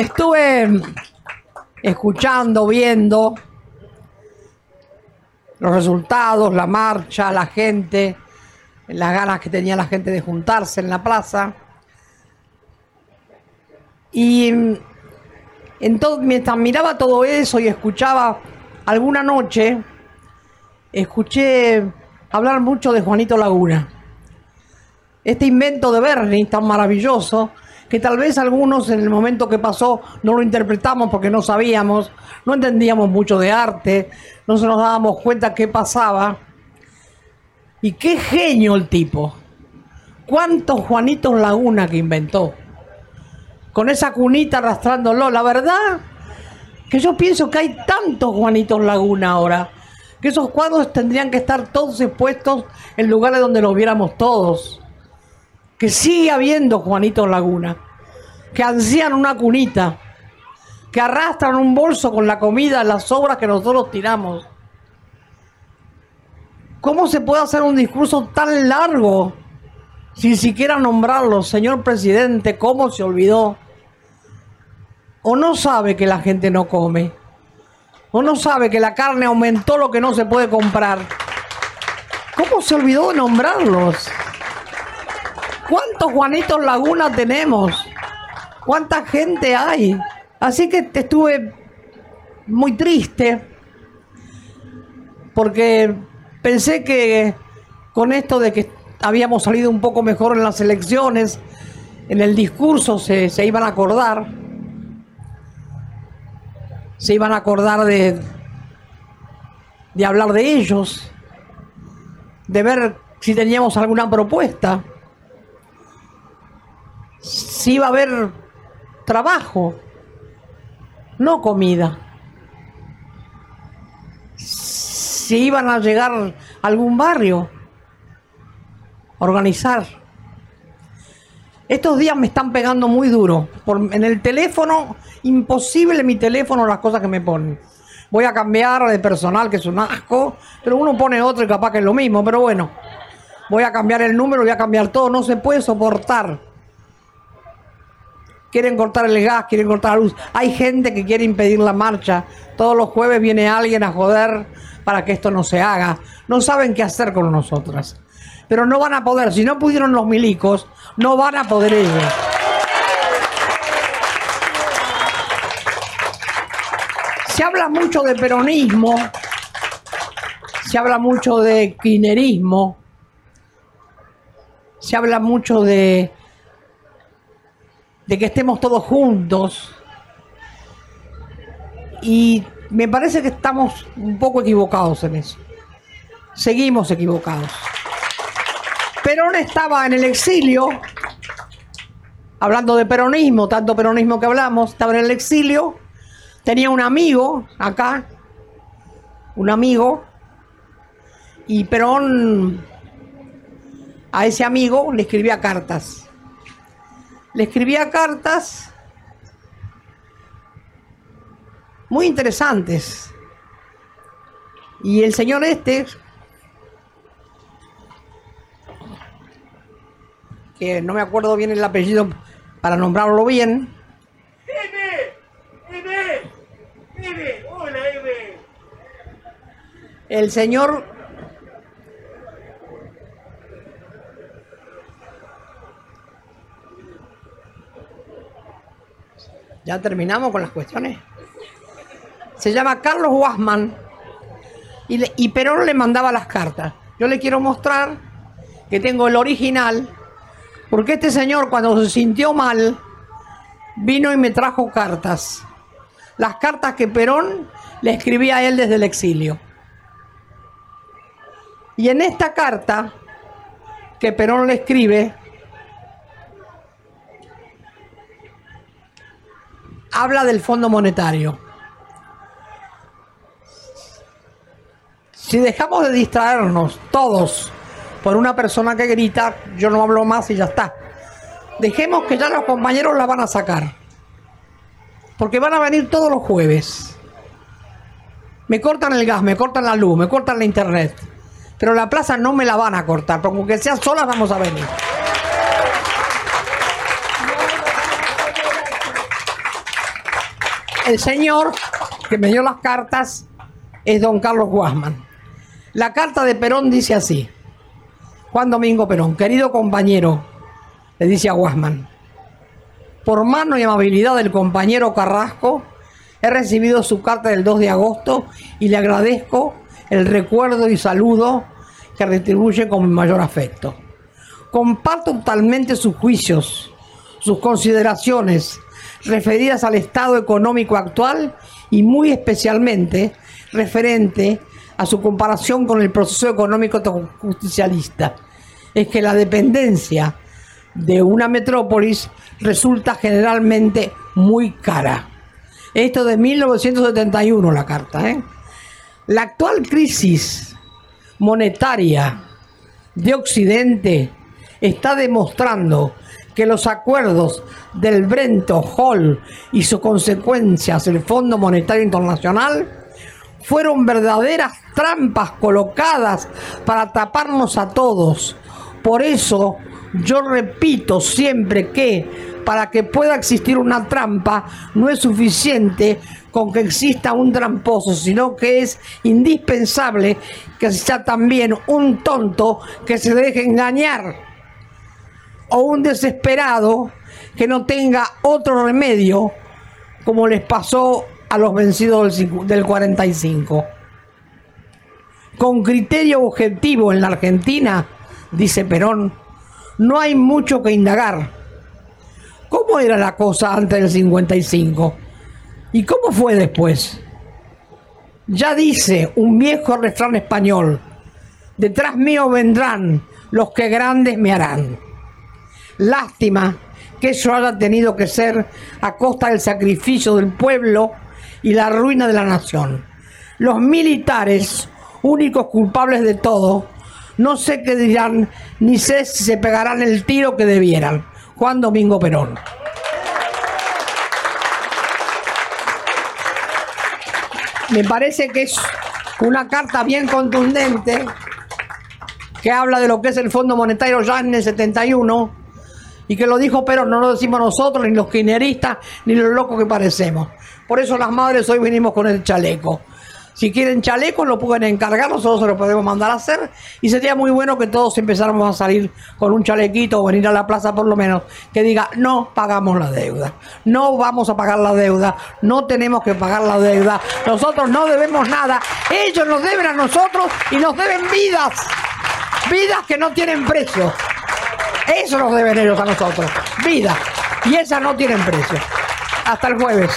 Estuve escuchando, viendo los resultados, la marcha, la gente, las ganas que tenía la gente de juntarse en la plaza. Y mientras miraba todo eso y escuchaba alguna noche, escuché hablar mucho de Juanito Laguna. Este invento de Bernie tan maravilloso, que tal vez algunos en el momento que pasó no lo interpretamos porque no sabíamos, no entendíamos mucho de arte, no se nos dábamos cuenta qué pasaba. Y qué genio el tipo. ¿Cuántos Juanitos Laguna que inventó? Con esa cunita arrastrándolo. La verdad que yo pienso que hay tantos Juanitos Laguna ahora que esos cuadros tendrían que estar todos expuestos en lugares donde los viéramos todos. Que sigue habiendo Juanitos Laguna, que ansían una cunita, que arrastran un bolso con la comida, las sobras que nosotros tiramos. ¿Cómo se puede hacer un discurso tan largo sin siquiera nombrarlo? Señor presidente, ¿cómo se olvidó? ¿O no sabe que la gente no come? ¿O no sabe que la carne aumentó lo que no se puede comprar? ¿Cómo se olvidó de nombrarlos? ¿Cuántos Juanitos Laguna tenemos? ¿Cuánta gente hay? Así que estuve muy triste porque pensé que con esto de que habíamos salido un poco mejor en las elecciones, en el discurso se, se iban a acordar se iban a acordar de, de hablar de ellos, de ver si teníamos alguna propuesta, si iba a haber trabajo, no comida, si iban a llegar a algún barrio, organizar. Estos días me están pegando muy duro. en el teléfono imposible mi teléfono las cosas que me ponen. Voy a cambiar de personal, que es un asco, pero uno pone otro y capaz que es lo mismo, pero bueno, voy a cambiar el número, voy a cambiar todo, no se puede soportar. Quieren cortar el gas, quieren cortar la luz. Hay gente que quiere impedir la marcha. Todos los jueves viene alguien a joder para que esto no se haga. No saben qué hacer con nosotras. Pero no van a poder. Si no pudieron los milicos, no van a poder ellos. Se habla mucho de peronismo, se habla mucho de kirchnerismo, se habla mucho de, de que estemos todos juntos. Y me parece que estamos un poco equivocados en eso. Seguimos equivocados. Perón estaba en el exilio, hablando de peronismo, tanto peronismo que hablamos, estaba en el exilio tenía un amigo acá, un amigo, y Perón a ese amigo le escribía cartas. Le escribía cartas muy interesantes. Y el señor este, que no me acuerdo bien el apellido para nombrarlo bien, El señor Ya terminamos con las cuestiones. Se llama Carlos Guasman y, y, Perón le mandaba las cartas. Yo le quiero mostrar que tengo el original, porque este señor cuando se sintió mal, vino y me trajo cartas. Las cartas que Perón le escribía a él desde el exilio. Y en esta carta que Perón le escribe, habla del Fondo Monetario. Si dejamos de distraernos todos por una persona que grita, yo no hablo más y ya está. Dejemos que ya los compañeros la van a sacar. Porque van a venir todos los jueves. Me cortan el gas, me cortan la luz, me cortan la internet pero la plaza no me la van a cortar, porque aunque sea sola vamos a venir. El señor que me dio las cartas es don Carlos Guasman. La carta de Perón dice así. Juan Domingo Perón, querido compañero, le dice a Guasman, por mano y amabilidad del compañero Carrasco, he recibido su carta del 2 de agosto y le agradezco el recuerdo y saludo que retribuye con mi mayor afecto. Comparto totalmente sus juicios, sus consideraciones referidas al estado económico actual y muy especialmente referente a su comparación con el proceso económico justicialista. Es que la dependencia de una metrópolis resulta generalmente muy cara. Esto de 1971 la carta. ¿eh? La actual crisis monetaria de Occidente está demostrando que los acuerdos del Brento Hall y sus consecuencias, el Fondo Monetario Internacional, fueron verdaderas trampas colocadas para taparnos a todos. Por eso yo repito siempre que para que pueda existir una trampa no es suficiente con que exista un tramposo, sino que es indispensable que exista también un tonto que se deje engañar o un desesperado que no tenga otro remedio como les pasó a los vencidos del 45. Con criterio objetivo en la Argentina, dice Perón, no hay mucho que indagar. ¿Cómo era la cosa antes del 55? ¿Y cómo fue después? Ya dice un viejo refrán español, detrás mío vendrán los que grandes me harán. Lástima que eso haya tenido que ser a costa del sacrificio del pueblo y la ruina de la nación. Los militares, únicos culpables de todo, no sé qué dirán, ni sé si se pegarán el tiro que debieran. Juan Domingo Perón. Me parece que es una carta bien contundente que habla de lo que es el Fondo Monetario ya en el 71 y que lo dijo Perón, no lo decimos nosotros, ni los kirchneristas, ni los locos que parecemos. Por eso las madres hoy venimos con el chaleco. Si quieren chalecos, lo pueden encargar, nosotros se lo podemos mandar a hacer. Y sería muy bueno que todos empezáramos a salir con un chalequito o venir a la plaza por lo menos, que diga, no pagamos la deuda, no vamos a pagar la deuda, no tenemos que pagar la deuda, nosotros no debemos nada, ellos nos deben a nosotros y nos deben vidas, vidas que no tienen precio. Eso nos deben ellos a nosotros, vidas. Y esas no tienen precio. Hasta el jueves.